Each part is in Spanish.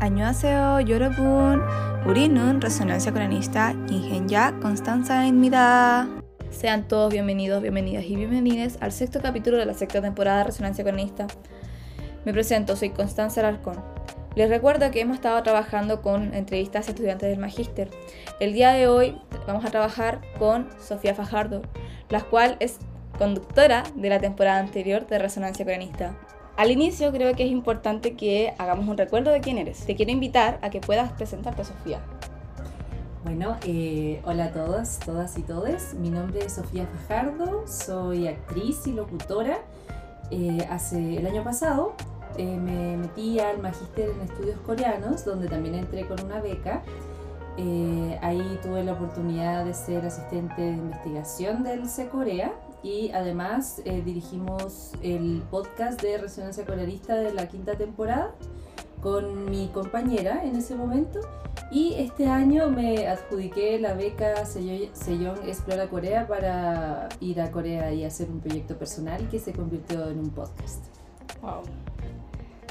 안녕하세요, 여러분. 우리는 Resonancia Coranista Ingenia Constanza입니다. Sean todos bienvenidos, bienvenidas y bienvenidas al sexto capítulo de la sexta temporada de Resonancia Coranista. Me presento, soy Constanza Alarcón. Les recuerdo que hemos estado trabajando con entrevistas a estudiantes del Magíster. El día de hoy vamos a trabajar con Sofía Fajardo, la cual es conductora de la temporada anterior de Resonancia Coranista. Al inicio creo que es importante que hagamos un recuerdo de quién eres. Te quiero invitar a que puedas presentarte, Sofía. Bueno, eh, hola a todas, todas y todes. Mi nombre es Sofía Fajardo, soy actriz y locutora. Eh, hace el año pasado eh, me metí al magíster en estudios coreanos, donde también entré con una beca. ahí tuve la oportunidad de ser asistente de investigación del C Corea y además eh, dirigimos el podcast de Resonancia Coreanista de la quinta temporada con mi compañera en ese momento y este año me adjudiqué la beca Sejong Explora Corea para ir a Corea y hacer un proyecto personal que se convirtió en un podcast. Wow.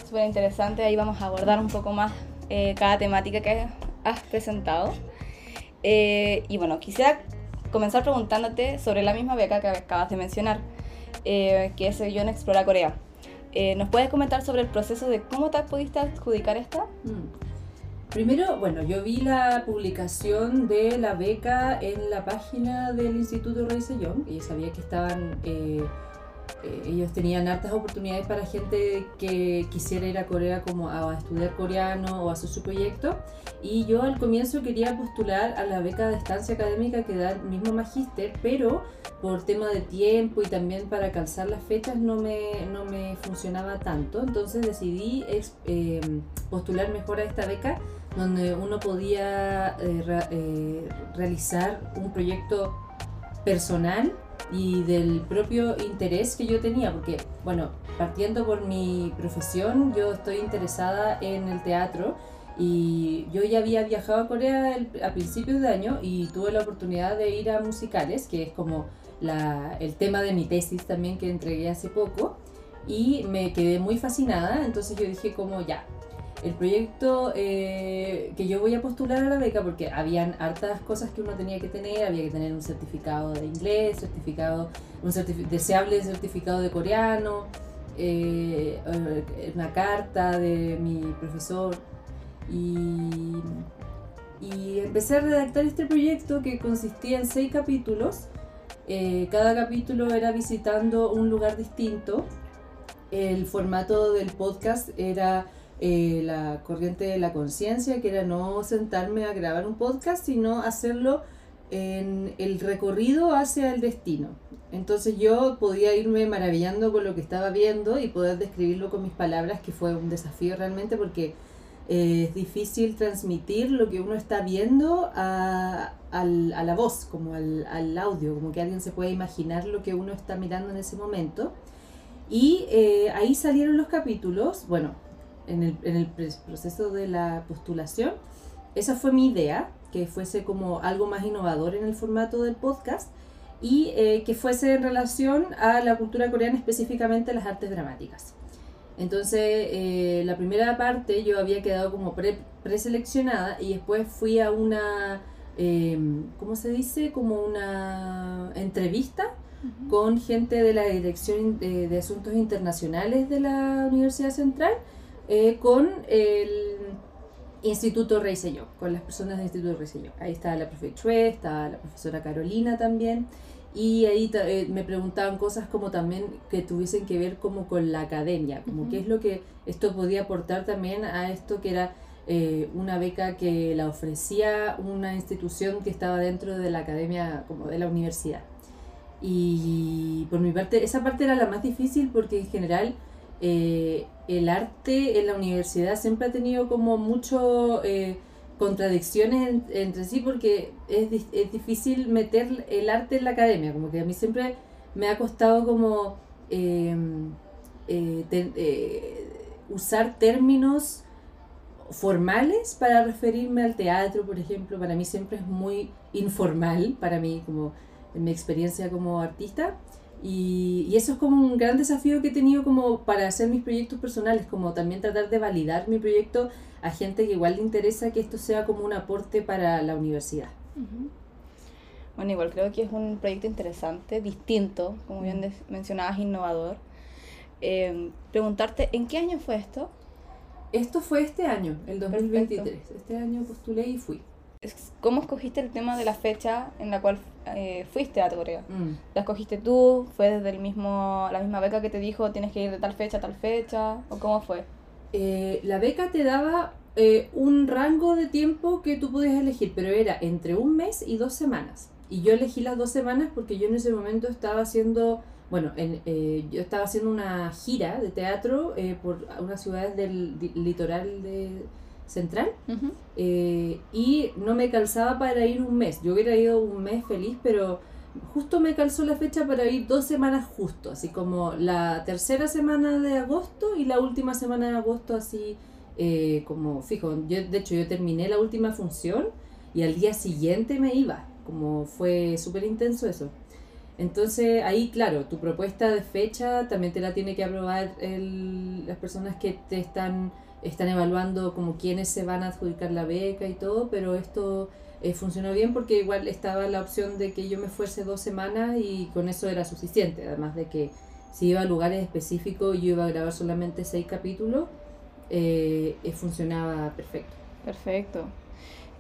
Súper interesante, ahí vamos a abordar un poco más eh, cada temática que has presentado. Eh, y bueno, quisiera comenzar preguntándote sobre la misma beca que acabas de mencionar, eh, que es Yo Explora Corea. Eh, ¿Nos puedes comentar sobre el proceso de cómo te pudiste adjudicar esta? Mm. Primero, bueno, yo vi la publicación de la beca en la página del Instituto Rey Sejong y sabía que estaban eh, ellos tenían hartas oportunidades para gente que quisiera ir a Corea como a estudiar coreano o hacer su proyecto. Y yo al comienzo quería postular a la beca de estancia académica que da el mismo magíster, pero por tema de tiempo y también para calzar las fechas no me, no me funcionaba tanto. Entonces decidí eh, postular mejor a esta beca donde uno podía eh, realizar un proyecto personal y del propio interés que yo tenía, porque, bueno, partiendo por mi profesión, yo estoy interesada en el teatro y yo ya había viajado a Corea a principios de año y tuve la oportunidad de ir a musicales, que es como la, el tema de mi tesis también que entregué hace poco, y me quedé muy fascinada, entonces yo dije como ya, el proyecto eh, que yo voy a postular a la beca, porque habían hartas cosas que uno tenía que tener, había que tener un certificado de inglés, certificado, un deseable certificado de coreano, eh, eh, una carta de mi profesor y, y empecé a redactar este proyecto que consistía en seis capítulos. cada capítulo era visitando un lugar distinto. El formato del podcast era eh, la corriente de la conciencia, que era no sentarme a grabar un podcast, sino hacerlo en el recorrido hacia el destino. Entonces yo podía irme maravillando con lo que estaba viendo y poder describirlo con mis palabras, que fue un desafío realmente porque eh, es difícil transmitir lo que uno está viendo a, a la voz, como al, al, audio, como que alguien se puede imaginar lo que uno está mirando en ese momento. Y eh, ahí salieron los capítulos, bueno, en el, en el proceso de la postulación, esa fue mi idea, que fuese como algo más innovador en el formato del podcast y eh, que fuese en relación a la cultura coreana, específicamente las artes dramáticas. Entonces, eh, la primera parte yo había quedado como pre preseleccionada y después fui a una, eh, ¿cómo se dice? Como una entrevista con gente de la Dirección de Asuntos Internacionales de la Universidad Central eh, con el Instituto Rey Selló, con las personas del Instituto Rey Selló. Ahí está la profe Chue, está la profesora Carolina también. Y ahí eh, me preguntaban cosas como también que tuviesen que ver como con la academia, como qué es lo que esto podía aportar también a esto que era eh, una beca que la ofrecía una institución que estaba dentro de la academia, como de la universidad. Y por mi parte, esa parte era la más difícil porque en general eh, el arte en la universidad siempre ha tenido como mucho eh, contradicciones entre sí porque es, es, difícil meter el arte en la academia, como que a mí siempre me ha costado como em, eh, usar términos formales para referirme al teatro, por ejemplo, para mí siempre es muy informal, para mí como en mi experiencia como artista, Y, y, eso es como un gran desafío que he tenido como para hacer mis proyectos personales, como también tratar de validar mi proyecto a gente que igual le interesa que esto sea como un aporte para la universidad. Bueno, igual creo que es un proyecto interesante, distinto, como bien mencionabas, innovador. Eh, preguntarte, ¿en qué año fue esto? Esto fue este año, el 2023. Este año postulé y fui. ¿Cómo escogiste el tema de la fecha en la cual eh, fuiste a Corea? Mm. ¿La escogiste tú? ¿Fue desde el mismo, la misma beca que te dijo tienes que ir de tal fecha a tal fecha? ¿O cómo fue? Eh, la beca te daba eh, un rango de tiempo que tú podías elegir, pero era entre un mes y dos semanas. Y yo elegí las dos semanas porque yo en ese momento estaba haciendo, bueno, en, yo estaba haciendo una gira de teatro por unas ciudades del litoral de central eh, y no me calzaba para ir un mes. Yo hubiera ido un mes feliz, pero justo me calzó la fecha para ir dos semanas justo, así como la tercera semana de agosto y la última semana de agosto así eh, como fijo. Yo, de hecho, yo terminé la última función y al día siguiente me iba, como fue súper intenso eso. Entonces ahí, claro, tu propuesta de fecha también te la tiene que aprobar el, las personas que te están están evaluando como quiénes se van a adjudicar la beca y todo, pero esto eh, funcionó bien porque igual estaba la opción de que yo me fuese dos semanas y con eso era suficiente, además de que si iba a lugares específicos yo iba a grabar solamente seis capítulos, eh, eh, funcionaba perfecto. Perfecto.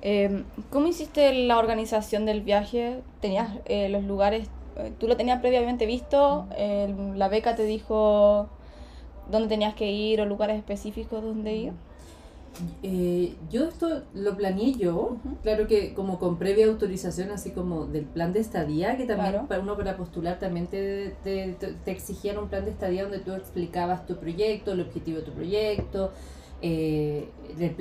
Em, ¿Cómo hiciste la organización del viaje? ¿Tenías los lugares, tú lo tenías previamente visto? ¿La beca te dijo dónde tenías que ir o lugares específicos donde ir? Eh, yo esto lo planeé yo, claro que como con previa autorización, así como del plan de estadía, que también para uno para postular también te, te, te, exigían un plan de estadía donde tú explicabas tu proyecto, el objetivo de tu proyecto, eh,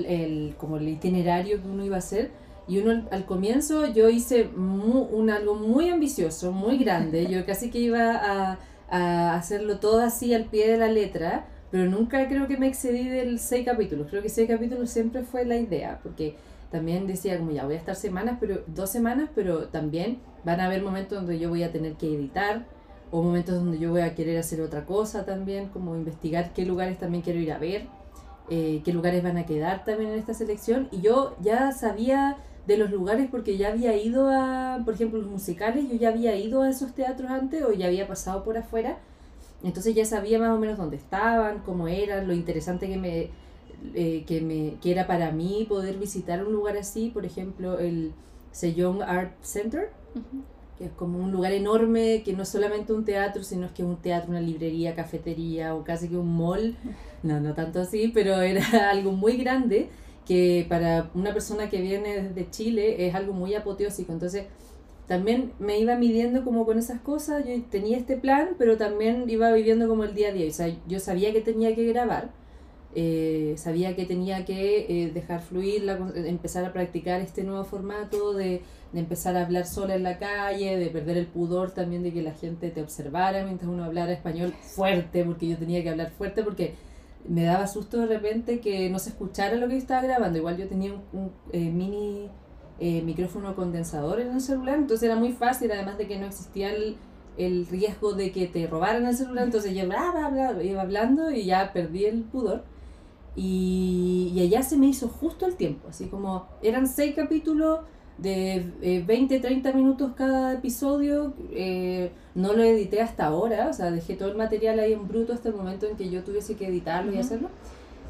el, como el itinerario que uno iba a hacer. Y uno al comienzo yo hice un, algo muy ambicioso, muy grande, yo casi que iba a a hacerlo todo así al pie de la letra, pero nunca creo que me excedí del seis capítulos. Creo que seis capítulos siempre fue la idea, porque también decía como ya voy a estar semanas, pero dos semanas, pero también van a haber momentos donde yo voy a tener que editar o momentos donde yo voy a querer hacer otra cosa también, como investigar qué lugares también quiero ir a ver, eh, qué lugares van a quedar también en esta selección. Y yo ya sabía de los lugares porque ya había ido a, por ejemplo, los musicales, yo ya había ido a esos teatros antes o ya había pasado por afuera, entonces ya sabía más o menos dónde estaban, cómo eran, lo interesante que me, eh, que me que era para mí poder visitar un lugar así, por ejemplo, el Sejong Art Center, que es como un lugar enorme, que no es solamente un teatro, sino es que es un teatro, una librería, cafetería o casi que un mall, no, no tanto así, pero era algo muy grande que para una persona que viene desde Chile es algo muy apoteósico. Entonces, también me iba midiendo como con esas cosas, yo tenía este plan, pero también iba viviendo como el día a día. O sea, yo sabía que tenía que grabar, eh, sabía que tenía que eh, dejar fluir, la, empezar a practicar este nuevo formato, de, de, empezar a hablar sola en la calle, de perder el pudor también de que la gente te observara mientras uno hablara español fuerte, porque yo tenía que hablar fuerte, porque me daba susto de repente que no se escuchara lo que estaba grabando. Igual yo tenía un, eh, mini eh, micrófono condensador en el celular, entonces era muy fácil, además de que no existía el, el riesgo de que te robaran el celular, entonces yo bla, bla, bla, iba hablando y ya perdí el pudor. Y, y allá se me hizo justo el tiempo, así como eran seis capítulos de 20, eh, 30 minutos cada episodio. Eh, no lo edité hasta ahora, o sea, dejé todo el material ahí en bruto hasta el momento en que yo tuviese que editarlo y hacerlo.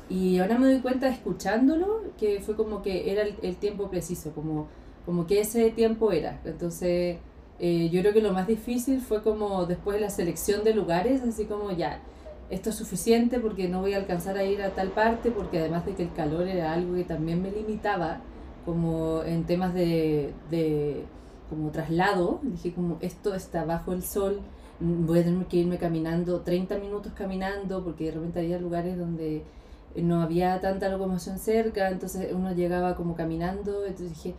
Y ahora me doy cuenta escuchándolo que fue como que era el, tiempo preciso, como, como que ese tiempo era. Entonces, eh, yo creo que lo más difícil fue como después la selección de lugares, así como ya, esto es suficiente porque no voy a alcanzar a ir a tal parte, porque además de que el calor era algo que también me limitaba como en temas de, de como traslado, dije como esto está bajo el sol, voy a tener que irme caminando 30 minutos caminando porque de repente había lugares donde no había tanta locomoción cerca, entonces uno llegaba como caminando, entonces dije,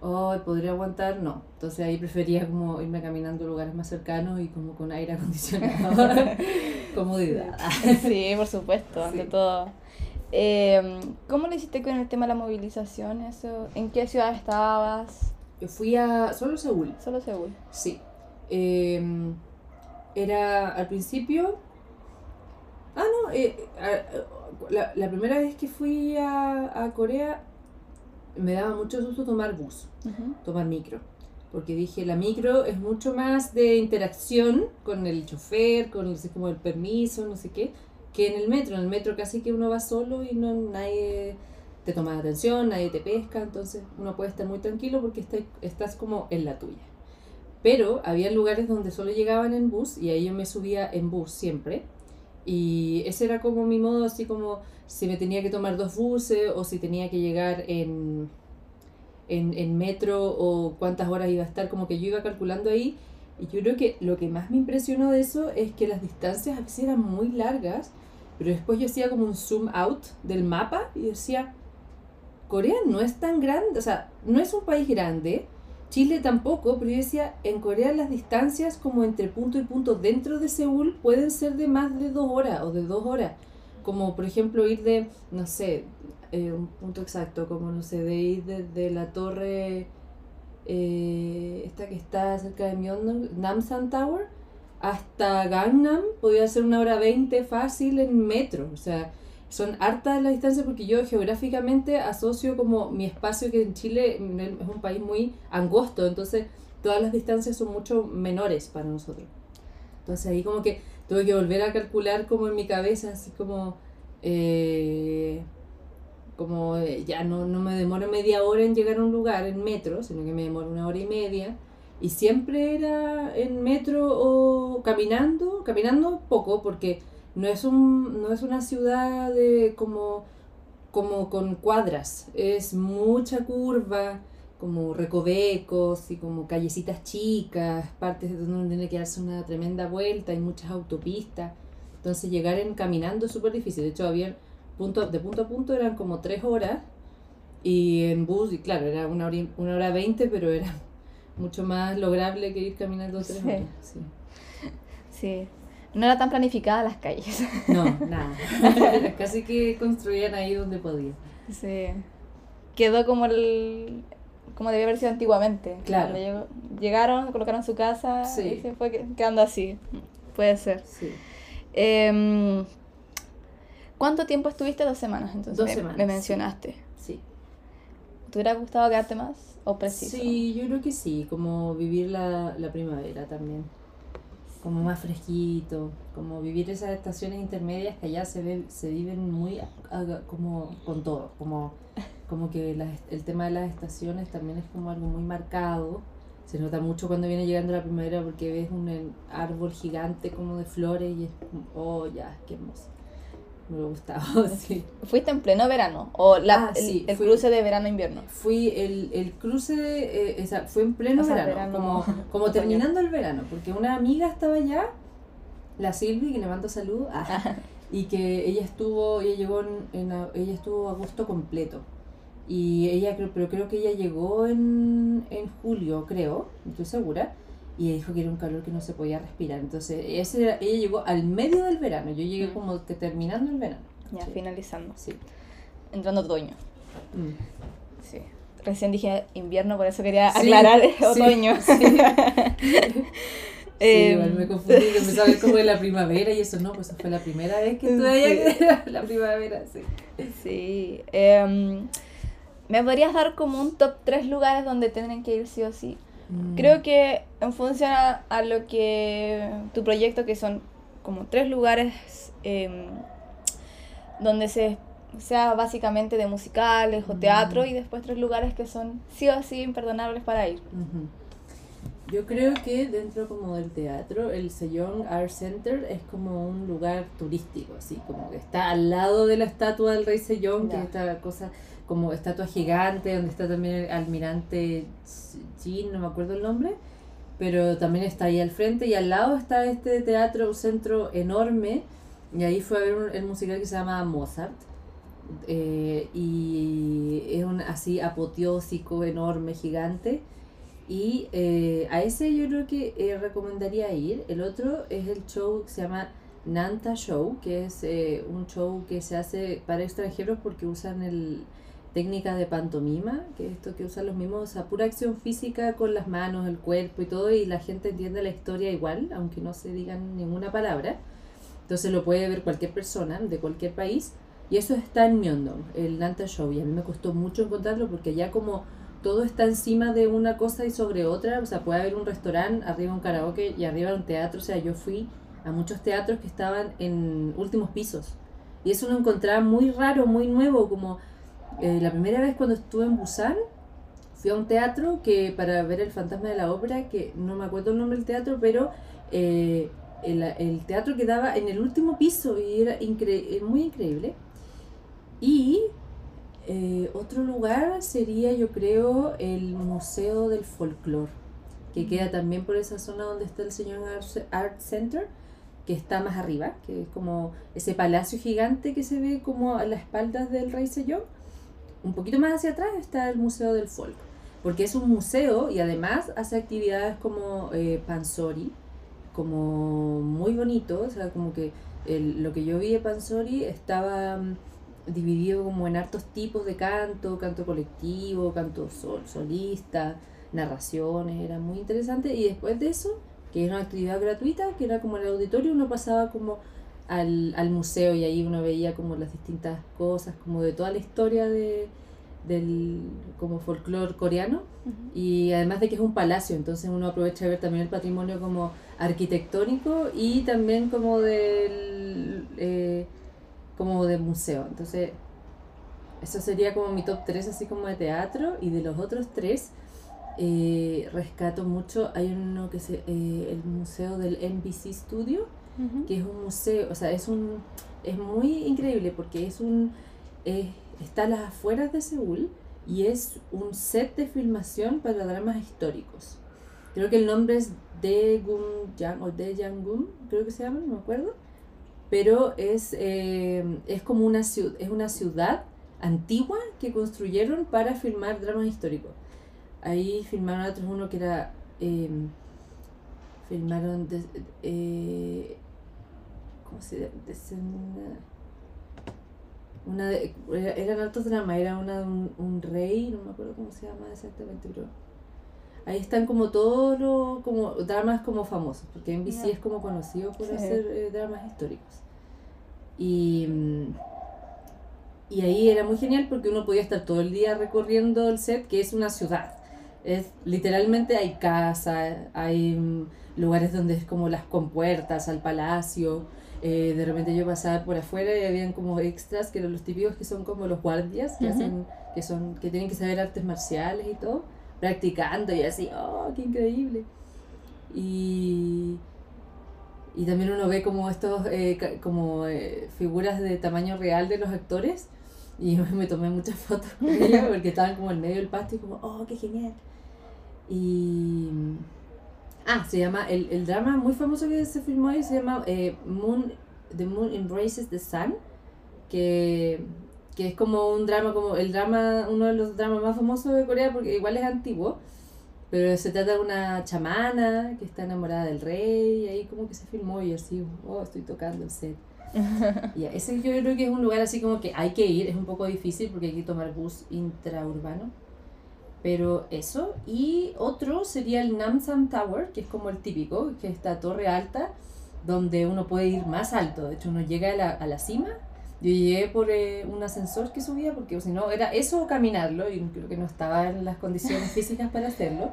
oh, ¿podría aguantar? No, entonces ahí prefería como irme caminando a lugares más cercanos y como con aire acondicionado, comodidad. Sí, por supuesto, ante todo. Eh, ¿Cómo lo hiciste con el tema de la movilización? Eso? ¿En qué ciudad estabas? Yo fui a solo Seúl. Solo Seúl. Sí. Em, era al principio... Ah, no, eh, la, la, primera vez que fui a, a, Corea me daba mucho susto tomar bus, tomar micro. Porque dije, la micro es mucho más de interacción con el chofer, con el, como el permiso, no sé qué, que en el metro. En el metro casi que uno va solo y no nadie te toma atención, nadie te pesca, entonces uno puede estar muy tranquilo porque está, estás como en la tuya. Pero había lugares donde solo llegaban en bus y ahí yo me subía en bus siempre. Y ese era como mi modo, así como si me tenía que tomar dos buses o si tenía que llegar en, en, en metro o cuántas horas iba a estar, como que yo iba calculando ahí. Y yo creo que lo que más me impresionó de eso es que las distancias a veces eran muy largas, pero después yo hacía como un zoom out del mapa y decía, Corea no es tan grande, o sea, no es un país grande, Chile tampoco, pero yo decía, en Corea las distancias como entre punto y punto dentro de Seúl pueden ser de más de dos horas o de dos horas. Como por ejemplo ir de, no sé, eh, un punto exacto, como no sé, de ir desde la torre, eh, esta que está cerca de Myeongdong, Namsan Tower, hasta Gangnam, podría ser una hora veinte fácil en metro. O sea, son hartas las distancias porque yo geográficamente asocio como mi espacio que en Chile es un país muy angosto, entonces todas las distancias son mucho menores para nosotros. Entonces ahí como que tuve que volver a calcular como en mi cabeza, así como, eh, como eh, ya no, no me demoro media hora en llegar a un lugar en metro, sino que me demoro una hora y media. Y siempre era en metro o caminando, caminando poco, porque no es, un, no es una ciudad de como, como con cuadras, es mucha curva, como recovecos y como callecitas chicas, partes donde uno tiene que darse una tremenda vuelta, hay muchas autopistas. Entonces llegar en caminando es súper difícil. De hecho, había punto, de punto a punto eran como tres horas y en bus, y claro, era una hora, una hora veinte, pero era mucho más lograble que ir caminando tres horas. Sí. sí no era tan planificada las calles. No, nada. Casi que construían ahí donde podían. Sí. Quedó como el como debía haber sido antiguamente. Claro. llegaron, colocaron su casa y se fue quedando así. Puede ser. Sí. Em, ¿Cuánto tiempo estuviste? Dos semanas, entonces. Dos semanas. Me mencionaste. Sí. ¿Te hubiera gustado quedarte más o preciso? Sí, yo creo que sí, como vivir la, la primavera también como más fresquito, como vivir esas estaciones intermedias que allá se, ve, se viven muy como con todo, como, como que el tema de las estaciones también es como algo muy marcado, se nota mucho cuando viene llegando la primavera porque ves un árbol gigante como de flores y es como, oh ya, qué hermoso me gustaba, sí. ¿Fuiste en pleno verano? ¿O la, ah, el, cruce de verano-invierno? Fui, el, el cruce, eh, fue en pleno verano, como, como terminando el verano, porque una amiga estaba allá, la Silvi, que le mando salud, ah, y que ella estuvo, ella llegó en, ella estuvo agosto completo. Y ella, pero creo que ella llegó en, en julio, creo, estoy segura y ella dijo que era un calor que no se podía respirar. Entonces, ese ella llegó al medio del verano, yo llegué como que terminando el verano. Ya, finalizando. Sí. Entrando otoño. Mm. Sí. Recién dije invierno, por eso quería aclarar otoño. Sí, eh, igual me confundí, que a ver como de la primavera y eso no, pues fue la primera vez que estuve allá, la primavera, sí. Sí. Eh, ¿Me podrías dar como un top 3 lugares donde tendrían que ir sí o sí? Mm. Creo que en función a, lo que tu proyecto, que son como tres lugares em, donde se sea básicamente de musicales o teatro mm. y después tres lugares que son sí o sí imperdonables para ir. Yo creo que dentro como del teatro, el Sejong Art Center es como un lugar turístico, así como que está al lado de la estatua del rey Sejong, que es esta cosa como estatua gigante, donde está también el almirante Jin, no me acuerdo el nombre, pero también está ahí al frente y al lado está este teatro, un centro enorme, y ahí fue a ver el musical que se llama Mozart. Eh, y es un así apoteósico, enorme, gigante. Y eh, a ese yo creo que eh, recomendaría ir. El otro es el show que se llama Nanta Show, que es un show que se hace para extranjeros porque usan el, técnica de pantomima, que es esto que usan los mismos, o sea, pura acción física con las manos, el cuerpo y todo, y la gente entiende la historia igual, aunque no se digan ninguna palabra. Entonces lo puede ver cualquier persona de cualquier país. Y eso está en Myeongdong, el Nanta Show. Y a mí me costó mucho encontrarlo porque ya como todo está encima de una cosa y sobre otra, o sea, puede haber un restaurante, arriba un karaoke y arriba un teatro. O sea, yo fui a muchos teatros que estaban en últimos pisos. Y eso lo encontraba muy raro, muy nuevo, como eh, la primera vez cuando estuve en Busan, fui a un teatro que para ver el fantasma de la ópera, que no me acuerdo el nombre del teatro, pero eh, el, el, teatro quedaba en el último piso y era incre muy increíble. Y eh, otro lugar sería, yo creo, el Museo del Folclore, que queda también por esa zona donde está el Señor Art Center que está más arriba, que es como ese palacio gigante que se ve como a las espaldas del rey Sejong. Un poquito más hacia atrás está el Museo del Folk, porque es un museo y además hace actividades como eh, Pansori, como muy bonito, o sea, como que el, lo que yo vi de Pansori estaba mm, dividido como en hartos tipos de canto, canto colectivo, canto sol, solista, narraciones, era muy interesante. Y después de eso que era una actividad gratuita, que era como el auditorio, uno pasaba como al, al museo y ahí uno veía como las distintas cosas, como de toda la historia de, del como folclore coreano. Y además de que es un palacio, entonces uno aprovecha de ver también el patrimonio como arquitectónico y también como del eh, como de museo. Entonces, eso sería como mi top 3 así como de teatro. Y de los otros tres eh, rescato mucho, hay uno que es eh, el museo del NBC Studio, que es un museo, o sea, es un es muy increíble porque es un está a las afueras de Seúl y es un set de filmación para dramas históricos. Creo que el nombre es Daegun Yang o Daejangun, creo que se llama, no me acuerdo. Pero es, eh, es como una, es una ciudad antigua que construyeron para filmar dramas históricos. Ahí filmaron otros uno que era. Filmaron. eh, ¿Cómo se? Una de, eran altos dramas, era una un, un, rey, no me acuerdo cómo se llama exactamente, pero ahí están como todos los como dramas como famosos, porque NBC es como conocido por hacer eh, dramas históricos. Y, y ahí era muy genial porque uno podía estar todo el día recorriendo el set, que es una ciudad. Es, literalmente hay casa, hay mm, lugares donde es como las compuertas al palacio. Eh, de repente yo pasaba por afuera y habían como extras que eran los típicos que son como los guardias que hacen, que son, que tienen que saber artes marciales y todo, practicando y así, oh, qué increíble. Y, y también uno ve como estos, eh, como eh, figuras de tamaño real de los actores. Y me tomé muchas fotos con ellos porque estaban como en medio del pasto y como, oh, qué genial. Y. Ah, se llama. El, el drama muy famoso que se filmó ahí se llama eh, Moon, The Moon Embraces the Sun. Que, que es como un drama, como el drama, uno de los dramas más famosos de Corea, porque igual es antiguo. Pero se trata de una chamana que está enamorada del rey, y ahí como que se filmó y así, oh, estoy tocando el set. y ese yo creo que es un lugar así como que hay que ir, es un poco difícil porque hay que tomar bus intraurbano pero eso. Y otro sería el Namsan Tower, que es como el típico, que es esta torre alta, donde uno puede ir más alto. De hecho, uno llega a la, a la cima. Yo llegué por eh, un ascensor que subía, porque si no, era eso o caminarlo, y creo que no estaba en las condiciones físicas para hacerlo.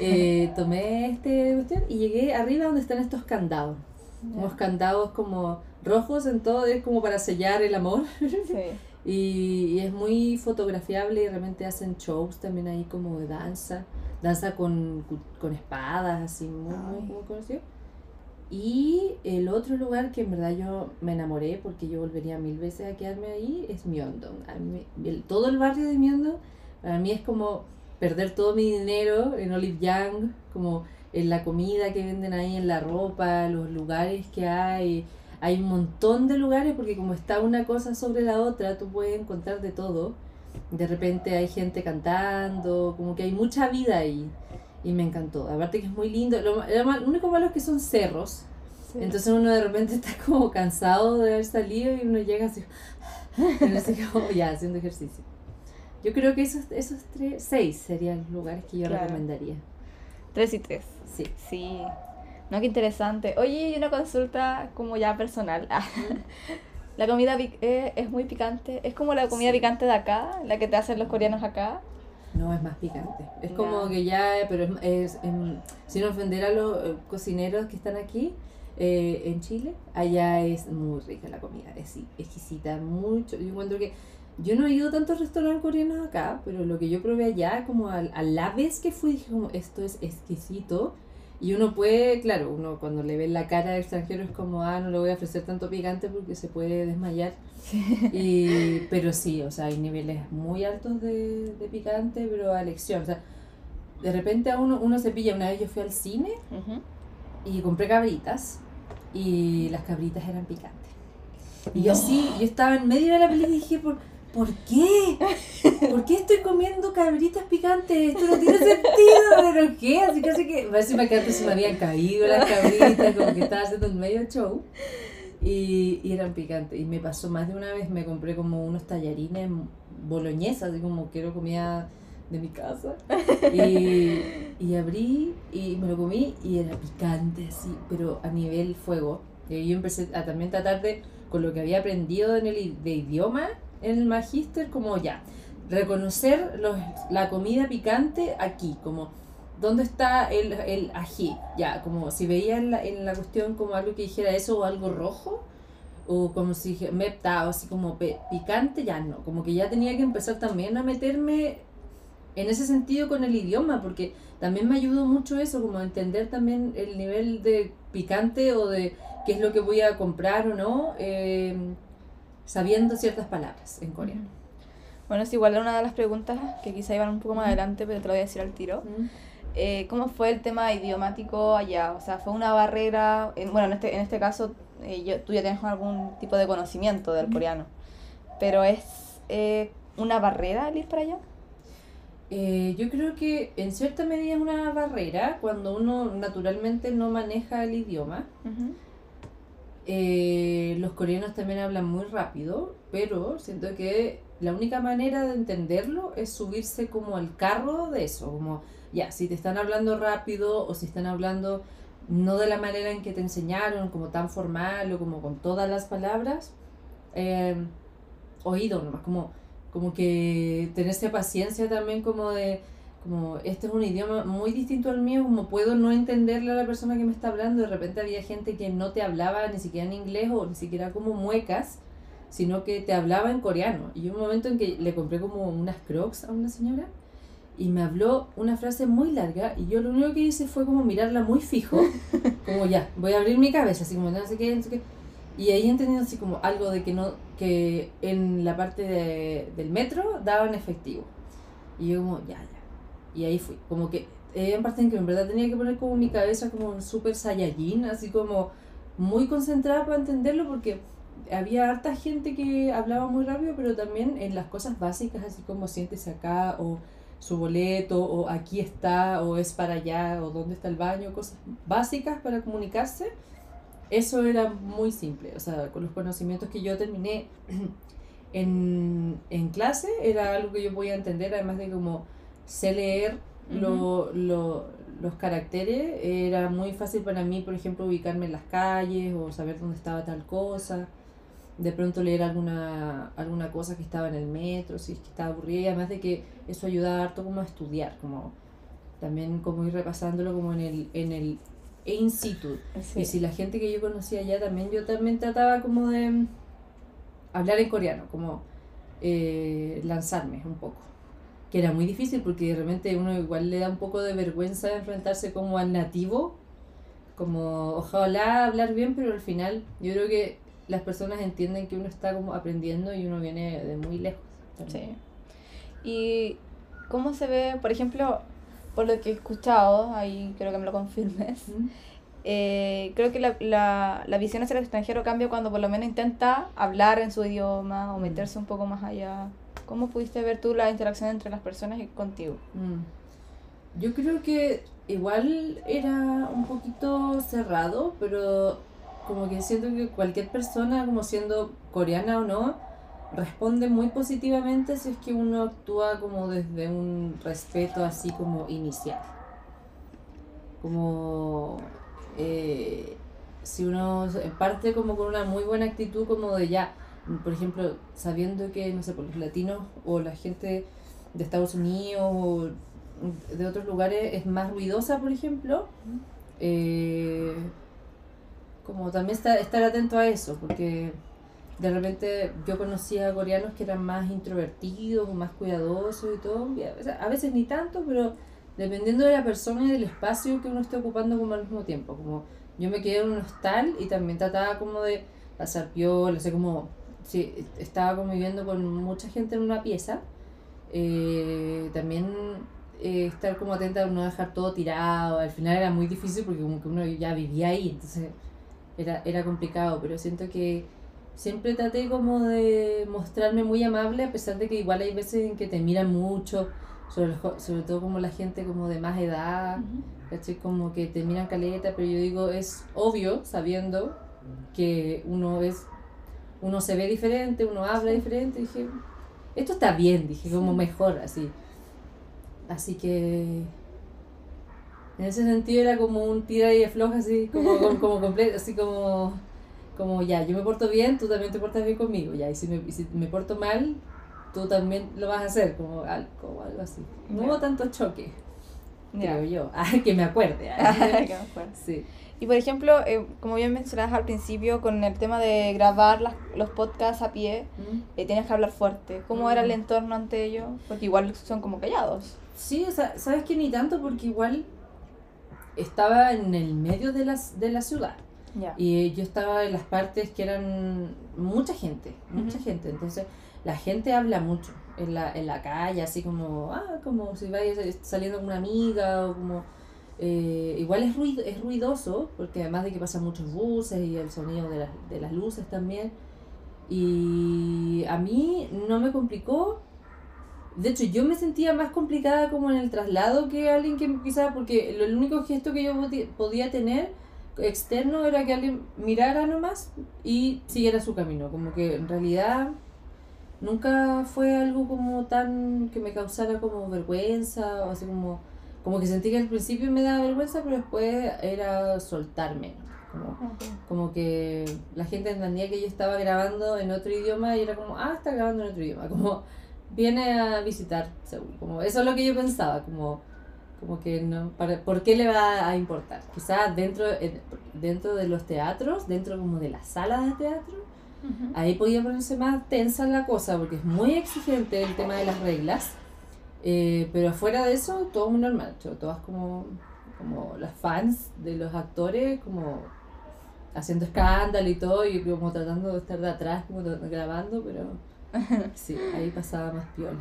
Eh, tomé este cuestión y llegué arriba donde están estos candados. Unos candados como rojos en todo, es como para sellar el amor. Sí. Y, es muy fotografiable y realmente hacen shows también ahí como de danza, danza con, con espadas, así muy, muy, muy conocido. Y el otro lugar que en verdad yo me enamoré porque yo volvería mil veces a quedarme ahí es Myeongdong. todo el barrio de Myeongdong para mí es como perder todo mi dinero en Olive Young, como en la comida que venden ahí, en la ropa, los lugares que hay, hay un montón de lugares porque como está una cosa sobre la otra, tú puedes encontrar de todo. De repente hay gente cantando, como que hay mucha vida ahí. Y me encantó. Aparte que es muy lindo. Lo, lo único malo es que son cerros. Entonces uno de repente está como cansado de haber salido y uno llega así, así como ya haciendo ejercicio. Yo creo que esos, esos tres, seis serían los lugares que yo recomendaría. Tres y tres. Sí. Sí. No, qué interesante. Oye, y una consulta como ya personal. la comida eh, es muy picante. ¿Es como la comida picante de acá? ¿La que te hacen los coreanos acá? No, es más picante. Es como que ya, pero es, es, sin ofender a los eh, cocineros que están aquí, eh, en Chile, allá es muy rica la comida, es exquisita, mucho. Yo encuentro que yo no he ido a tantos restaurantes coreanos acá, pero lo que yo probé allá, como a, a la vez que fui, dije como esto es exquisito. Y uno puede, claro, uno cuando le ve la cara de extranjero es como, ah, no le voy a ofrecer tanto picante porque se puede desmayar. Y, pero sí, o sea, hay niveles muy altos de, de picante, pero a elección. O sea, de repente a uno, uno se pilla. Una vez yo fui al cine y compré cabritas y las cabritas eran picantes. Y yo sí, yo estaba en medio de la película y dije, ¿por, ¿por qué? ¿Por qué estoy comiendo cabritas picantes? Esto no tiene sentido, ¿pero qué? Así que así que, parece que antes se me habían caído las cabritas, como que estaba haciendo un medio show. Y, y, eran picantes. Y me pasó más de una vez, me compré como unos tallarines boloñesas, así como quiero comida de mi casa. Y, y, abrí y me lo comí y era picante, así, pero a nivel fuego. Y yo empecé a también tratar de, con lo que había aprendido en el de idioma, en el magíster, como ya, reconocer los, la comida picante aquí, como dónde está el, el ají, ya, como si veía en la, en la cuestión como algo que dijera eso o algo rojo, o como si mepta o así como picante, ya no, como que ya tenía que empezar también a meterme en ese sentido con el idioma, porque también me ayudó mucho eso, como entender también el nivel de picante o de qué es lo que voy a comprar o no, eh, sabiendo ciertas palabras en coreano. Bueno, es igual una de las preguntas que quizá iban un poco más adelante, pero te lo voy a decir al tiro. Eh, ¿Cómo fue el tema idiomático allá? O sea, ¿fue una barrera? bueno, en este, en este caso, eh, yo, tú ya tienes algún tipo de conocimiento del coreano, pero ¿es una barrera el ir para allá? Eh, yo creo que en cierta medida es una barrera cuando uno naturalmente no maneja el idioma. Eh, los coreanos también hablan muy rápido, pero siento que la única manera de entenderlo es subirse como al carro de eso, como ya, si te están hablando rápido o si están hablando no de la manera en que te enseñaron, como tan formal o como con todas las palabras, eh, oído nomás, como como que tenerse paciencia también como de, como este es un idioma muy distinto al mío, como puedo no entenderle a la persona que me está hablando, de repente había gente que no te hablaba ni siquiera en inglés o ni siquiera como muecas, sino que te hablaba en coreano. Y un momento en que le compré como unas crocs a una señora y me habló una frase muy larga y yo lo único que hice fue como mirarla muy fijo, como ya, voy a abrir mi cabeza, así como no sé qué, no sé qué y ahí entendí así como algo de que no que en la parte de, del metro daban efectivo. Y yo como, ya, ya. Y ahí fui. Como que en parte en que en verdad tenía que poner como mi cabeza como un super saiyajin, así como muy concentrada para entenderlo porque había harta gente que hablaba muy rápido, pero también en las cosas básicas, así como siéntese acá o su boleto o aquí está o es para allá o dónde está el baño, cosas básicas para comunicarse eso era muy simple, o sea, con los conocimientos que yo terminé en, en clase, era algo que yo podía entender, además de como sé leer lo, lo, los caracteres, era muy fácil para mí, por ejemplo, ubicarme en las calles o saber dónde estaba tal cosa, de pronto leer alguna, alguna cosa que estaba en el metro, si es que estaba aburrida, y además de que eso ayudaba harto como a estudiar, como también como ir repasándolo como en el, en el in situ. Y si la gente que yo conocía allá también, yo también trataba como de hablar en coreano, como eh, lanzarme un poco. Que era muy difícil porque de repente uno igual le da un poco de vergüenza enfrentarse como al nativo, como ojalá hablar bien, pero al final yo creo que las personas entienden que uno está como aprendiendo y uno viene de muy lejos. Sí. ¿Y cómo se ve, por ejemplo, por lo que he escuchado, ahí creo que me lo confirmes, eh, creo que la, la, la, visión hacia el extranjero cambia cuando por lo menos intenta hablar en su idioma o meterse un poco más allá. ¿Cómo pudiste ver tú la interacción entre las personas y contigo? Mm. Yo creo que igual era un poquito cerrado, pero como que siento que cualquier persona, como siendo coreana o no, responde muy positivamente si es que uno actúa como desde un respeto así como inicial. Como eh, si uno parte como con una muy buena actitud como de ya, por ejemplo, sabiendo que, no sé, por los latinos o la gente de Estados Unidos o de otros lugares es más ruidosa, por ejemplo, eh, como también estar, atento a eso, porque de repente yo conocía coreanos que eran más introvertidos o más cuidadosos y todo, a veces ni tanto, pero dependiendo de la persona y del espacio que uno esté ocupando como al mismo tiempo, como yo me quedé en un hostal y también trataba como de pasar piola, sé como, sí, estaba conviviendo con mucha gente en una pieza, eh, también eh, estar como atenta a no dejar todo tirado, al final era muy difícil porque como que uno ya vivía ahí, entonces era, era complicado, pero siento que siempre traté como de mostrarme muy amable a pesar de que igual hay veces en que te miran mucho, sobre, sobre todo como la gente como de más edad, Como que te miran caleta, pero yo digo, es obvio sabiendo que uno es uno se ve diferente, uno habla diferente, dije, esto está bien, dije, como mejor así. Así que en ese sentido era como un tira y afloja así, como, como, completo, así como, como ya, yo me porto bien, tú también te portas bien conmigo, ya, y si me, si me porto mal, tú también lo vas a hacer, como algo, algo así. No hubo tanto choque, creo yo, que me acuerde. que me acuerde. Sí. Y por ejemplo, eh, como bien mencionabas al principio, con el tema de grabar las, los podcasts a pie, mm. eh, tienes que hablar fuerte. ¿Cómo era el entorno ante ello? Porque igual son como callados. Sí, o sea, sabes que ni tanto porque igual estaba en el medio de, las, de la ciudad. Y yo estaba en las partes que eran mucha gente, mucha gente. Entonces, la gente habla mucho en la, en la calle, así como, ah, como si vayas saliendo con una amiga o como... Eh, igual es, ruido, es ruidoso, porque además de que pasan muchos buses y el sonido de, de las luces también. Y a mí no me complicó de hecho, yo me sentía más complicada como en el traslado que alguien que quizás, porque el único gesto que yo podía tener externo era que alguien mirara nomás y siguiera su camino. Como que en realidad nunca fue algo como tan que me causara como vergüenza o así como, como que sentí que al principio me daba vergüenza, pero después era soltarme. Como, como que la gente entendía que yo estaba grabando en otro idioma y era como, ah, está grabando en otro idioma. Como viene a visitar Seúl. Como, eso es lo que yo pensaba, como, como que no, para, ¿por qué le va a importar? Quizás dentro, dentro de los teatros, dentro como de las salas de teatro, ahí podía ponerse más tensa la cosa, porque es muy exigente el tema de las reglas. Eh, pero afuera de eso, todo muy normal, todas como, como las fans de los actores, como haciendo escándalo y todo, y como tratando de estar de atrás, como grabando, pero sí, ahí pasaba más piola.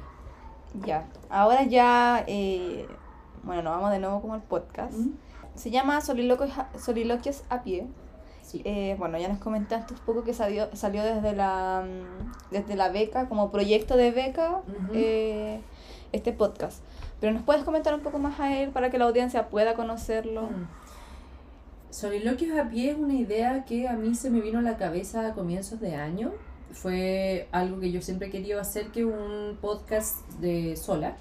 Ya, ahora ya, eh, bueno, nos vamos de nuevo como el podcast. Se llama Soliloquios, Soliloquios a pie. Eh, bueno, ya nos comentaste un poco que salió, salió desde, la, mm, desde la beca, como proyecto de beca, eh, este podcast. Pero nos puedes comentar un poco más a él para que la audiencia pueda conocerlo. Mm. Soliloquios a pie es una idea que a mí se me vino a la cabeza a comienzos de año fue algo que yo siempre he querido hacer que un podcast de sola.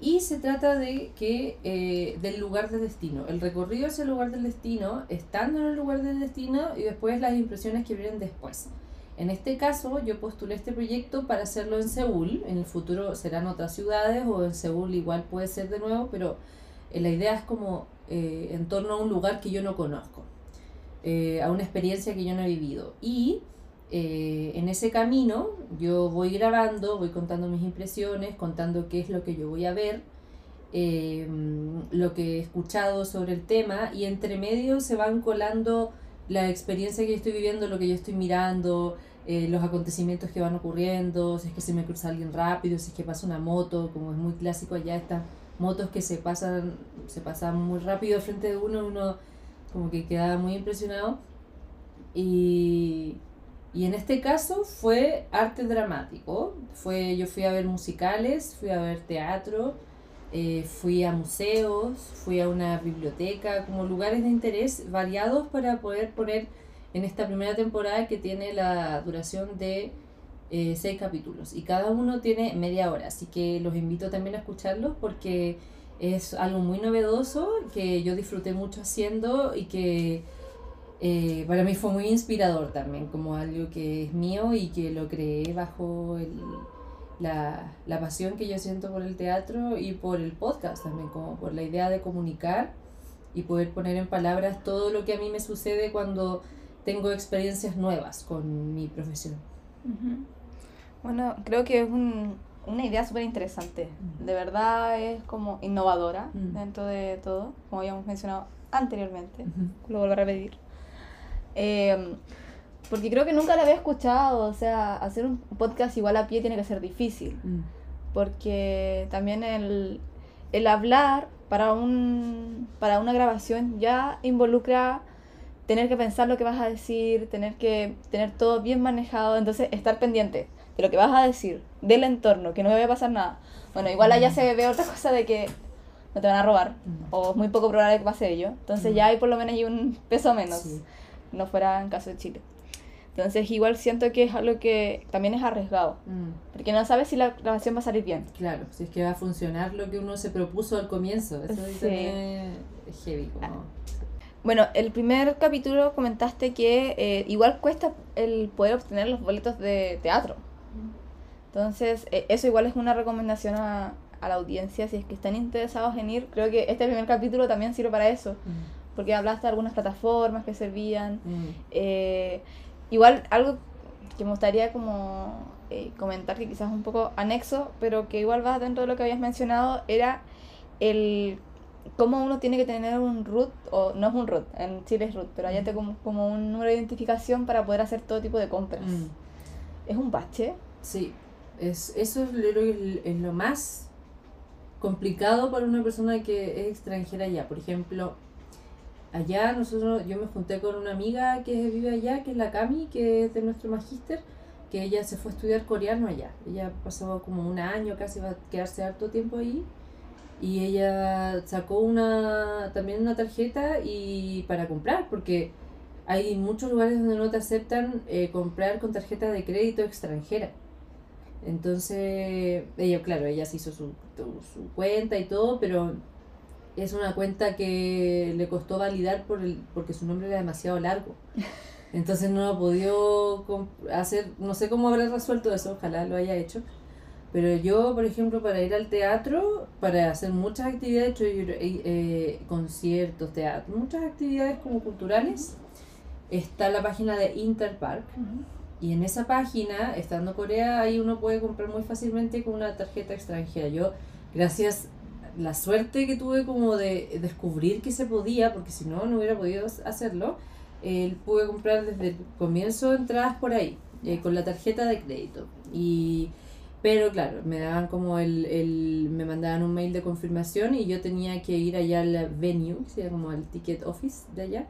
Y se trata de que eh, del lugar de destino, el recorrido hacia el lugar del destino, estando en el lugar del destino y después las impresiones que vienen después. En este caso, yo postulé este proyecto para hacerlo en Seúl. En el futuro serán otras ciudades o en Seúl igual puede ser de nuevo, pero eh, la idea es como eh, en torno a un lugar que yo no conozco, a una experiencia que yo no he vivido. Y eh, en ese camino yo voy grabando, voy contando mis impresiones, contando qué es lo que yo voy a ver, eh, lo que he escuchado sobre el tema y entre medio se van colando la experiencia que estoy viviendo, lo que yo estoy mirando, eh, los acontecimientos que van ocurriendo, si es que se me cruza alguien rápido, si es que pasa una moto, como es muy clásico allá estas motos que se pasan, se pasan muy rápido frente de uno, uno como que queda muy impresionado. Y, y en este caso fue arte dramático. Fue, yo fui a ver musicales, fui a ver teatro, eh, fui a museos, fui a una biblioteca, como lugares de interés variados para poder poner en esta primera temporada que tiene la duración de eh, seis capítulos. Y cada uno tiene media hora, así que los invito también a escucharlos porque es algo muy novedoso que yo disfruté mucho haciendo y que eh, para mí fue muy inspirador también, como algo que es mío y que lo creé bajo el, la, la pasión que yo siento por el teatro y por el podcast también, como por la idea de comunicar y poder poner en palabras todo lo que a mí me sucede cuando tengo experiencias nuevas con mi profesión. Bueno, creo que es un, una idea súper interesante. De verdad es como innovadora Mm. dentro de todo, como habíamos mencionado anteriormente. Lo vuelvo a repetir. Eh, porque creo que nunca la había escuchado. O sea, hacer un podcast igual a pie tiene que ser difícil. Mm. Porque también el, el hablar para, un, para una grabación ya involucra tener que pensar lo que vas a decir, tener que tener todo bien manejado, entonces estar pendiente de lo que vas a decir, del entorno, que no me vaya a pasar nada. Bueno, igual allá se ve otra cosa de que no te van a robar, Mm. o es muy poco probable que pase ello, entonces Mm. ya hay por lo menos hay un peso menos, Sí. no fuera en caso de Chile. Entonces igual siento que es algo que también es arriesgado, Mm. porque no sabes si la grabación va a salir bien. Claro, si es que va a funcionar lo que uno se propuso al comienzo. Eso Sí. también es heavy. Como... Bueno, el primer capítulo comentaste que eh, igual cuesta el poder obtener los boletos de teatro. Entonces, eh, eso igual es una recomendación a, a la audiencia. Si es que están interesados en ir, creo que este primer capítulo también sirve para eso. Mm. Porque hablaste de algunas plataformas que servían. Mm. Eh, igual algo que me gustaría como eh, comentar que quizás es un poco anexo, pero que igual va dentro de lo que habías mencionado, era el cómo uno tiene que tener un root, o no es un root, en Chile es root, pero allá te como, como un número de identificación para poder hacer todo tipo de compras. Mm. Es un bache. Sí, es, eso es lo, es lo más complicado para una persona que es extranjera allá. Por ejemplo, allá nosotros, yo me junté con una amiga que vive allá, que es la Cami, que es de nuestro magíster, que ella se fue a estudiar coreano allá. Ella pasó como un año, casi va a quedarse harto tiempo ahí. Y ella sacó una también una tarjeta y para comprar, porque hay muchos lugares donde no te aceptan eh, comprar con tarjeta de crédito extranjera. Entonces, ella, claro, ella se hizo su, su cuenta y todo, pero es una cuenta que le costó validar por el, porque su nombre era demasiado largo. Entonces no ha podido hacer, no sé cómo habrá resuelto eso, ojalá lo haya hecho. Pero yo, por ejemplo, para ir al teatro, para hacer muchas actividades, yo, eh, eh, conciertos, teatro, muchas actividades como culturales, está la página de Interpark. Y en esa página, estando Corea, ahí uno puede comprar muy fácilmente con una tarjeta extranjera. Yo, gracias la suerte que tuve como de descubrir que se podía, porque si no, no hubiera podido hacerlo, eh, pude comprar desde el comienzo entradas por ahí, eh, con la tarjeta de crédito. Y, pero claro, me daban como el, el, me mandaban un mail de confirmación y yo tenía que ir allá al venue, que sería como el ticket office de allá,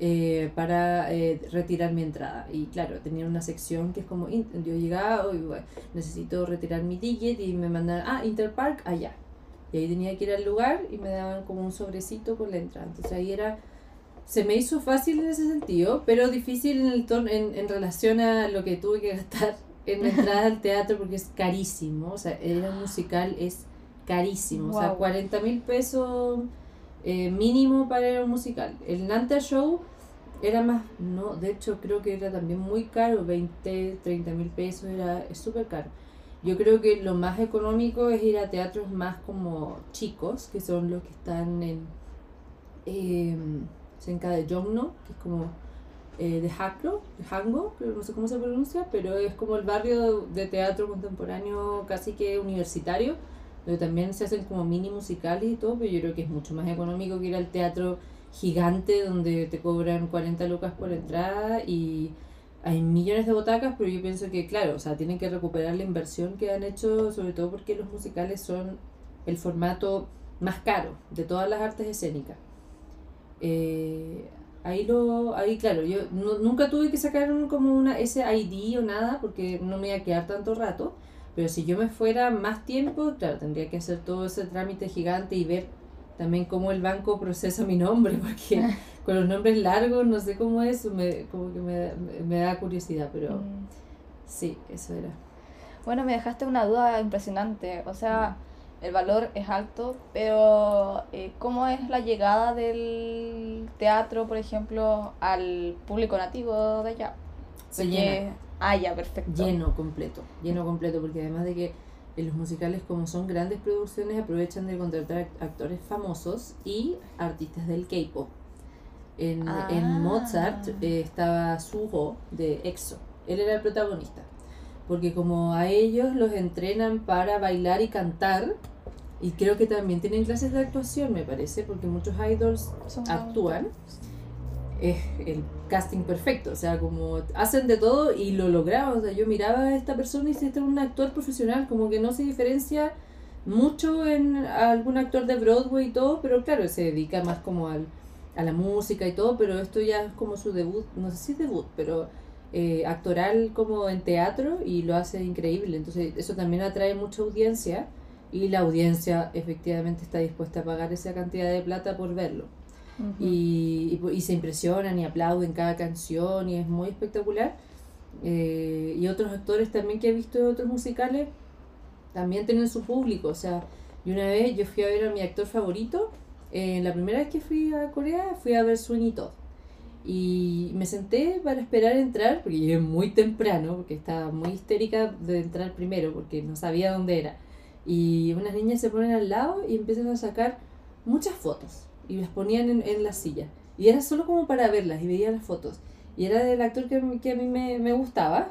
eh, para eh, retirar mi entrada. Y claro, tenía una sección que es como, yo llegaba, "Oye, bueno, necesito retirar mi ticket y me mandaban, ah, Interpark, allá. Y ahí tenía que ir al lugar y me daban como un sobrecito con la entrada. Entonces ahí era, se me hizo fácil en ese sentido, pero difícil en, el ton- en, en relación a lo que tuve que gastar en la entrada al teatro porque es carísimo. O sea, era un musical, es carísimo. O sea, Guau. 40 mil pesos eh, mínimo para ir a un musical. El Nanta Show era más, no, de hecho creo que era también muy caro, 20, 30 mil pesos, era súper caro. Yo creo que lo más económico es ir a teatros más como chicos, que son los que están en eh, cerca de Jongno, que es como eh, de Haklo, de Hango, no sé cómo se pronuncia, pero es como el barrio de teatro contemporáneo casi que universitario, donde también se hacen como mini musicales y todo, pero yo creo que es mucho más económico que ir al teatro gigante donde te cobran 40 lucas por entrada y hay millones de butacas, pero yo pienso que, claro, o sea, tienen que recuperar la inversión que han hecho, sobre todo porque los musicales son el formato más caro de todas las artes escénicas. Eh, ahí lo, ahí claro, yo no- nunca tuve que sacar un- como una ese ID o nada porque no me iba a quedar tanto rato, pero si yo me fuera más tiempo, claro, tendría que hacer todo ese trámite gigante y ver también cómo el banco procesa mi nombre, porque con los nombres largos no sé cómo es, me, como que me, me da curiosidad, pero, Mm. Sí, eso era. Bueno, me dejaste una duda impresionante. O sea, el valor es alto, pero eh, ¿cómo es la llegada del teatro, por ejemplo, al público nativo de allá? Se Porque- llena. Ah, ya, perfecto. Lleno completo, lleno completo, porque además de que en los musicales, como son grandes producciones, aprovechan de contratar act- actores famosos y artistas del K-pop. En, Ah. en Mozart eh, estaba Suho de EXO, él era el protagonista, porque como a ellos los entrenan para bailar y cantar, y creo que también tienen clases de actuación, me parece, porque muchos idols Son- actúan, es el casting perfecto, o sea, como hacen de todo y lo lograban, o sea, yo miraba a esta persona y si este es un actor profesional, como que no se diferencia mucho en algún actor de Broadway y todo, pero claro, se dedica más como al, a la música y todo, pero esto ya es como su debut, no sé si es debut, pero eh, actoral como en teatro y lo hace increíble, entonces eso también atrae mucha audiencia y la audiencia efectivamente está dispuesta a pagar esa cantidad de plata por verlo y, y, y se impresionan y aplauden cada canción y es muy espectacular. Eh, y otros actores también que he visto de otros musicales también tienen su público. O sea, y una vez yo fui a ver a mi actor favorito, eh, la primera vez que fui a Corea fui a ver Sweeney Todd. Y me senté para esperar entrar, porque llegué muy temprano, porque estaba muy histérica de entrar primero, porque no sabía dónde era. Y unas niñas se ponen al lado y empiezan a sacar muchas fotos y las ponían en, en la silla. Y era solo como para verlas y veía las fotos. Y era del actor que, que a mí me, me gustaba.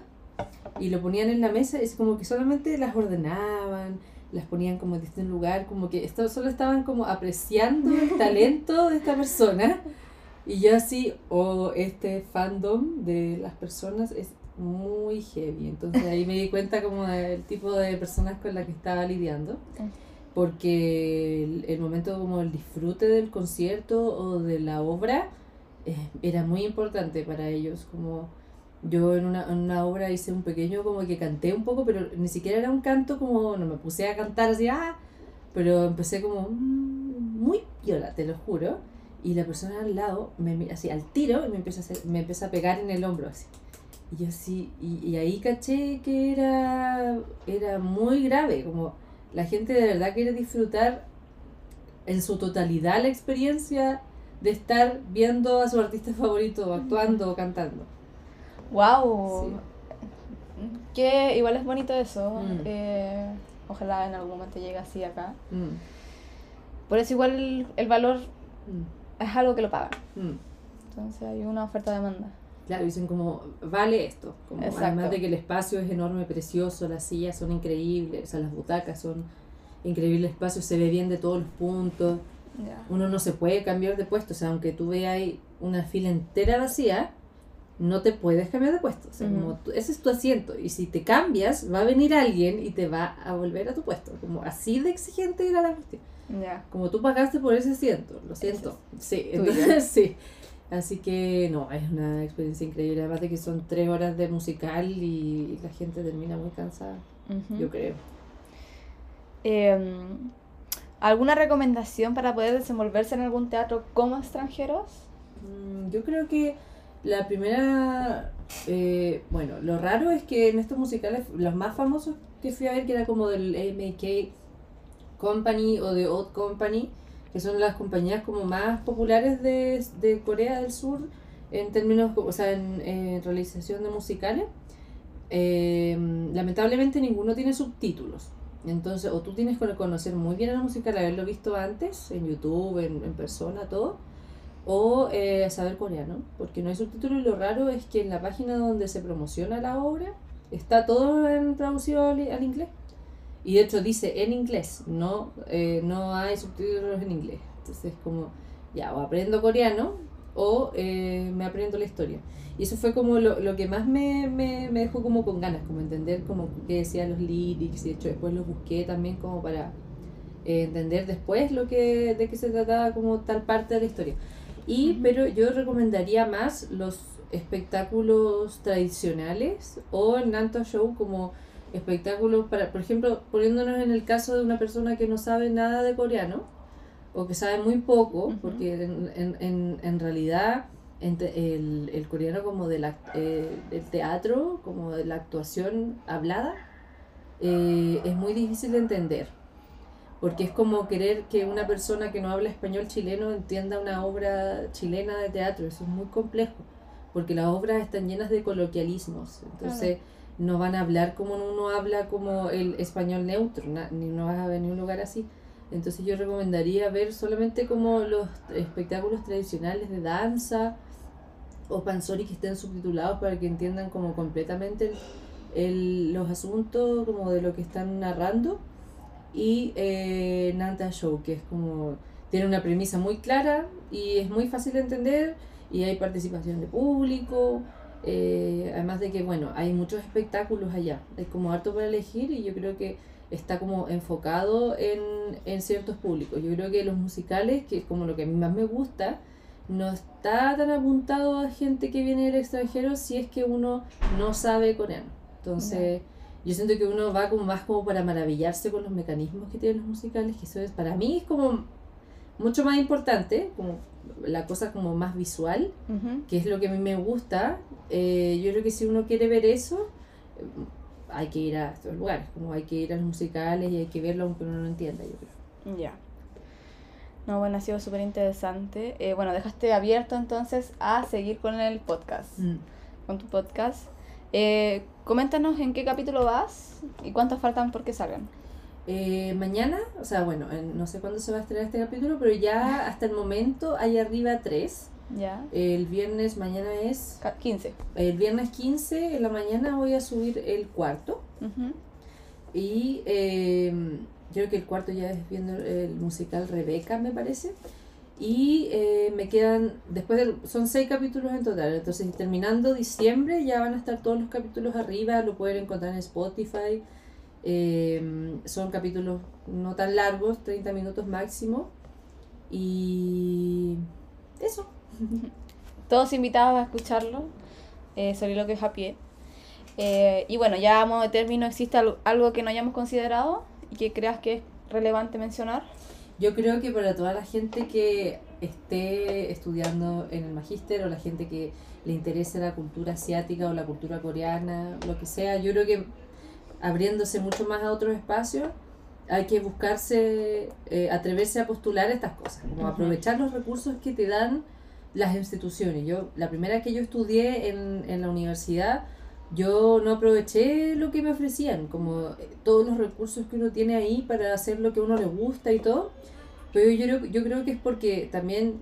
Y lo ponían en la mesa y es como que solamente las ordenaban, las ponían como en distinto lugar, como que esto, solo estaban como apreciando el talento de esta persona. Y yo así, oh, este fandom de las personas es muy heavy. Entonces ahí me di cuenta como del tipo de personas con las que estaba lidiando porque el, el momento como el disfrute del concierto o de la obra eh, era muy importante para ellos como yo en una, en una obra hice un pequeño como que canté un poco pero ni siquiera era un canto como no me puse a cantar así ah pero empecé como mm, muy piola te lo juro y la persona al lado me mira así al tiro y me empieza a hacer- me empieza a pegar en el hombro así y yo así y, y ahí caché que era era muy grave como la gente de verdad quiere disfrutar en su totalidad la experiencia de estar viendo a su artista favorito actuando o cantando. Wow. Que igual es bonito eso. Mm. eh, ojalá en algún momento llegue así acá. Mm, Por eso igual el, el valor mm, es algo que lo pagan. Entonces hay una oferta-demanda. Claro, dicen como, vale esto. Como, Exacto. además de que el espacio es enorme, precioso, las sillas son increíbles, o sea, las butacas son increíbles espacios, se ve bien de todos los puntos. Uno no se puede cambiar de puesto, o sea, aunque tú veas ahí una fila entera vacía, no te puedes cambiar de puesto. O sea, como tú- ese es tu asiento. Y si te cambias, va a venir alguien y te va a volver a tu puesto. Como así de exigente era la cuestión. Como tú pagaste por ese asiento, lo siento. Sí, entonces sí. Así que no, es una experiencia increíble. Además de que son tres horas de musical y la gente termina muy cansada, yo creo. Em, ¿Alguna recomendación para poder desenvolverse en algún teatro como extranjeros? Mm, Yo creo que la primera, eh, bueno, lo raro es que en estos musicales, los más famosos que fui a ver, que era como del MK Company o de Old Company, que son las compañías como más populares de, de Corea del Sur en términos, o sea, en, realización de musicales, eh, lamentablemente ninguno tiene subtítulos. Entonces, o tú tienes que conocer muy bien el musical, haberlo visto antes, en YouTube, en, en persona, todo, o eh, saber coreano, porque no hay subtítulos y lo raro es que en la página donde se promociona la obra está todo traducido al, inglés. Y de hecho dice en inglés, no, eh, no hay subtítulos en inglés. Entonces como, ya, o aprendo coreano o eh, me aprendo la historia. Y eso fue como lo, lo que más me, me, me dejó como con ganas, como entender como qué decían los lyrics. Y de hecho después los busqué también como para eh, entender después lo que, de qué se trataba como tal parte de la historia. Y, pero yo recomendaría más los espectáculos tradicionales o el Nanto Show como espectáculos para, por ejemplo, poniéndonos en el caso de una persona que no sabe nada de coreano o que sabe muy poco, porque en, en, en, en realidad el, el coreano como eh, del teatro, como de la actuación hablada, eh, es muy difícil de entender. Porque es como querer que una persona que no habla español chileno entienda una obra chilena de teatro. Eso es muy complejo. Porque las obras están llenas de coloquialismos. Entonces no van a hablar como uno habla como el español neutro. ni no vas a ver ni un lugar así. Entonces yo recomendaría ver solamente como los espectáculos tradicionales de danza o pansori que estén subtitulados para que entiendan como completamente el, los asuntos como de lo que están narrando y eh, Nanta Show que es como tiene una premisa muy clara y es muy fácil de entender y hay participación de público eh, además de que bueno hay muchos espectáculos allá. Es como harto para elegir y yo creo que está como enfocado en, en ciertos públicos. Yo creo que los musicales que es como lo que a mí más me gusta no está tan apuntado a gente que viene del extranjero si es que uno no sabe coreano. Entonces, yo siento que uno va como más como para maravillarse con los mecanismos que tienen los musicales, que eso es para mí es como mucho más importante, como la cosa como más visual, que es lo que a mí me gusta. Eh, yo creo que si uno quiere ver eso, hay que ir a estos lugares, como hay que ir a los musicales y hay que verlo aunque uno no entienda, yo creo. Ya. No, bueno, ha sido súper interesante. Eh, bueno, dejaste abierto entonces a seguir con el podcast, mm. con tu podcast. Eh, coméntanos en qué capítulo vas y cuántos faltan por que salgan. Eh, mañana, o sea, bueno, no sé cuándo se va a estrenar este capítulo, pero ya hasta el momento hay arriba tres. Ya. El viernes, mañana es... 15. El viernes 15 en la mañana voy a subir el cuarto. Y creo que el cuarto ya es viendo el musical Rebeca, me parece. Y eh, me quedan, después de, son seis capítulos en total, entonces terminando diciembre ya van a estar todos los capítulos arriba, lo pueden encontrar en Spotify. Eh, son capítulos no tan largos, 30 minutos máximo. Y eso. Todos invitados a escucharlo, eh, sobre lo que es a pie. Eh, y bueno, ya a modo de término, ¿existe algo que no hayamos considerado? que creas que es relevante mencionar? Yo creo que para toda la gente que esté estudiando en el magíster o la gente que le interese la cultura asiática o la cultura coreana, lo que sea, yo creo que abriéndose mucho más a otros espacios, hay que buscarse, eh, atreverse a postular estas cosas, como aprovechar los recursos que te dan las instituciones. Yo, la primera que yo estudié en, en la universidad, yo no aproveché lo que me ofrecían, como eh, todos los recursos que uno tiene ahí para hacer lo que a uno le gusta y todo. Pero yo, yo creo que es porque también,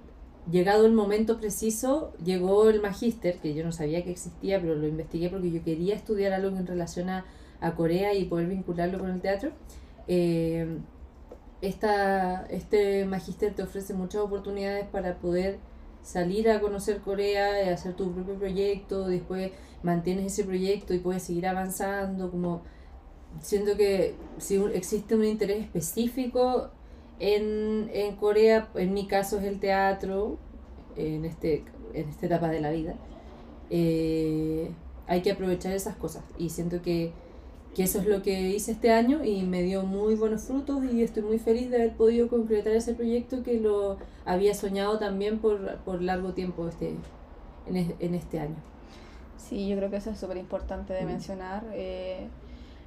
llegado el momento preciso, llegó el magíster, que yo no sabía que existía, pero lo investigué porque yo quería estudiar algo en relación a, a Corea y poder vincularlo con el teatro. Eh, esta, este magíster te ofrece muchas oportunidades para poder salir a conocer Corea y hacer tu propio proyecto, después mantienes ese proyecto y puedes seguir avanzando, como siento que si existe un interés específico en, en Corea, en mi caso es el teatro, en, este, en esta etapa de la vida, eh, hay que aprovechar esas cosas y siento que que eso es lo que hice este año y me dio muy buenos frutos y estoy muy feliz de haber podido concretar ese proyecto que lo había soñado también por, por largo tiempo este, en, en este año. Sí, yo creo que eso es súper importante de mm. mencionar. Eh,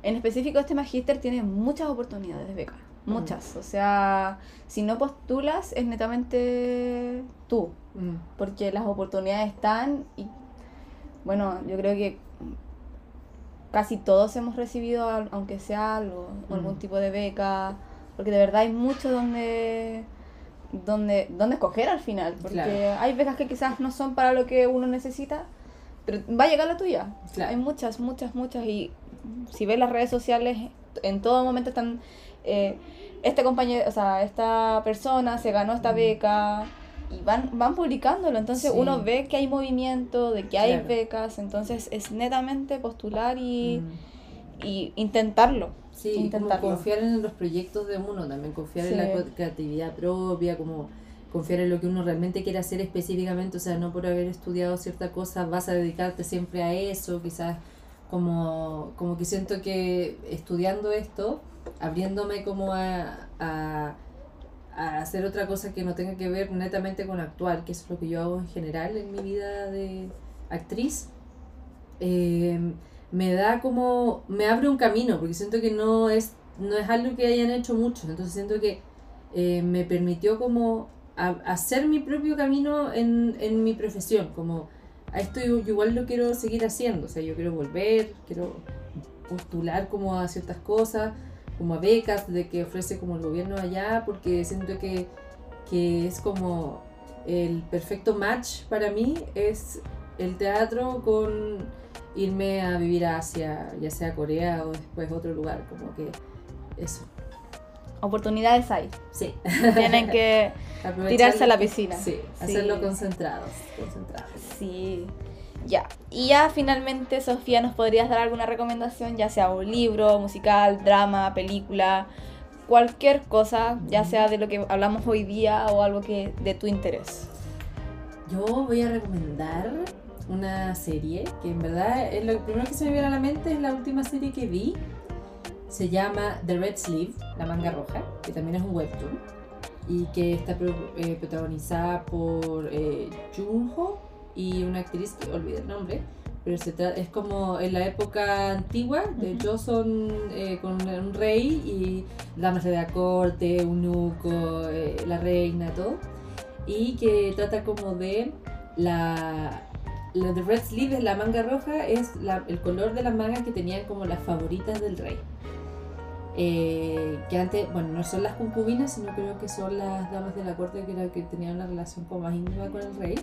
en específico, este magíster tiene muchas oportunidades de beca, mm. muchas. O sea, si no postulas, es netamente tú, mm. porque las oportunidades están y, bueno, yo creo que casi todos hemos recibido, aunque sea algo, algún mm. tipo de beca, porque de verdad hay mucho donde donde, donde escoger al final, porque hay becas que quizás no son para lo que uno necesita, pero va a llegar la tuya. Hay muchas, muchas, muchas, y si ves las redes sociales, en todo momento están, eh, este compañero, o sea, esta persona se ganó esta mm. beca, y van, van publicándolo, entonces uno ve que hay movimiento, de que hay becas, entonces es netamente postular y, mm. y intentarlo. Sí, intentarlo. confiar en los proyectos de uno, también confiar en la creatividad propia, como confiar en lo que uno realmente quiere hacer específicamente, o sea, no por haber estudiado cierta cosa vas a dedicarte siempre a eso, quizás como, como que siento que estudiando esto, abriéndome como a a hacer otra cosa que no tenga que ver netamente con actuar, que es lo que yo hago en general en mi vida de actriz, eh, me da como, me abre un camino, porque siento que no es, no es algo que hayan hecho muchos, entonces siento que eh, me permitió como hacer mi propio camino en, en mi profesión, como a esto yo, igual lo quiero seguir haciendo, o sea, yo quiero volver, quiero postular como a ciertas cosas, como a becas de que ofrece como el gobierno allá, porque siento que, que es como el perfecto match para mí, es el teatro con irme a vivir a Asia, ya sea Corea o después otro lugar, como que eso. Oportunidades hay. Sí. Tienen que tirarse a la piscina. Sí, hacerlo concentrados, concentrados. Sí. Ya. Y ya finalmente, Sofía, ¿nos podrías dar alguna recomendación, ya sea un libro, musical, drama, película, cualquier cosa, ya sea de lo que hablamos hoy día o algo que de tu interés? Yo voy a recomendar una serie que en verdad es lo primero que se me viene a la mente es la última serie que vi. Se llama The Red Sleeve, la manga roja, que también es un webtoon y que está eh, protagonizada por eh, Junho y una actriz que olvidé el nombre, pero se es como en la época antigua de uh son eh, con un rey y damas de la corte, eunuco, eh, la reina, todo, y que trata como de la la de Red Sleeve, la manga roja, es el color de la manga que tenían como las favoritas del rey. Eh, que antes, bueno, no son las concubinas, sino creo que son las damas de la corte que, era, que tenían una relación como más íntima con el rey.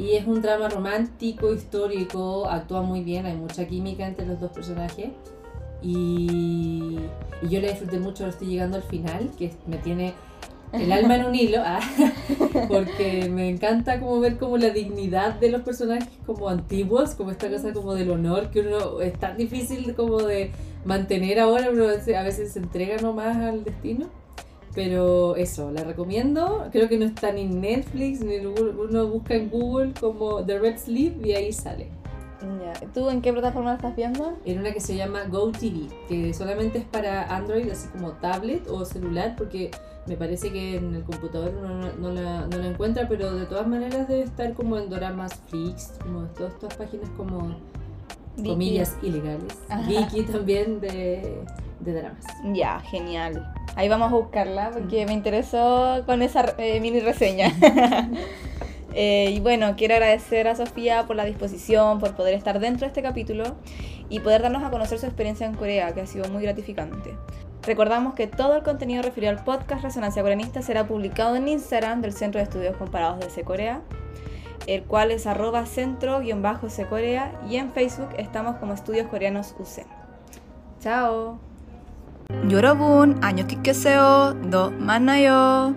Y es un drama romántico, histórico, actúa muy bien, hay mucha química entre los dos personajes. Y, yo la disfruté mucho, ahora estoy llegando al final, que me tiene el alma en un hilo, ah, porque me encanta como ver como la dignidad de los personajes como antiguos, como esta cosa como del honor que uno es tan difícil como de mantener ahora, pero a veces se entrega nomás al destino. Pero eso, la recomiendo. Creo que no está ni en Netflix, ni uno busca en Google como The Red Sleeve y ahí sale. ¿Tú en qué plataforma la estás viendo? En una que se llama GoTV, que solamente es para Android, así como tablet o celular, porque me parece que en el computador uno no, la, no la encuentra, pero de todas maneras debe estar como en Doramas Flix, como todas estas páginas como comillas ilegales. Viki también de, de dramas. Ya, genial. Ahí vamos a buscarla porque me interesó con esa eh, mini reseña. Eh, y bueno, quiero agradecer a Sofía por la disposición, por poder estar dentro de este capítulo y poder darnos a conocer su experiencia en Corea, que ha sido muy gratificante. Recordamos que todo el contenido referido al podcast Resonancia Coreanista será publicado en Instagram del Centro de Estudios Comparados de Corea, el cual es arroba centro-corea y en Facebook estamos como Estudios Coreanos UC. Chao. 여러분 안녕히 계세요. 너 만나요.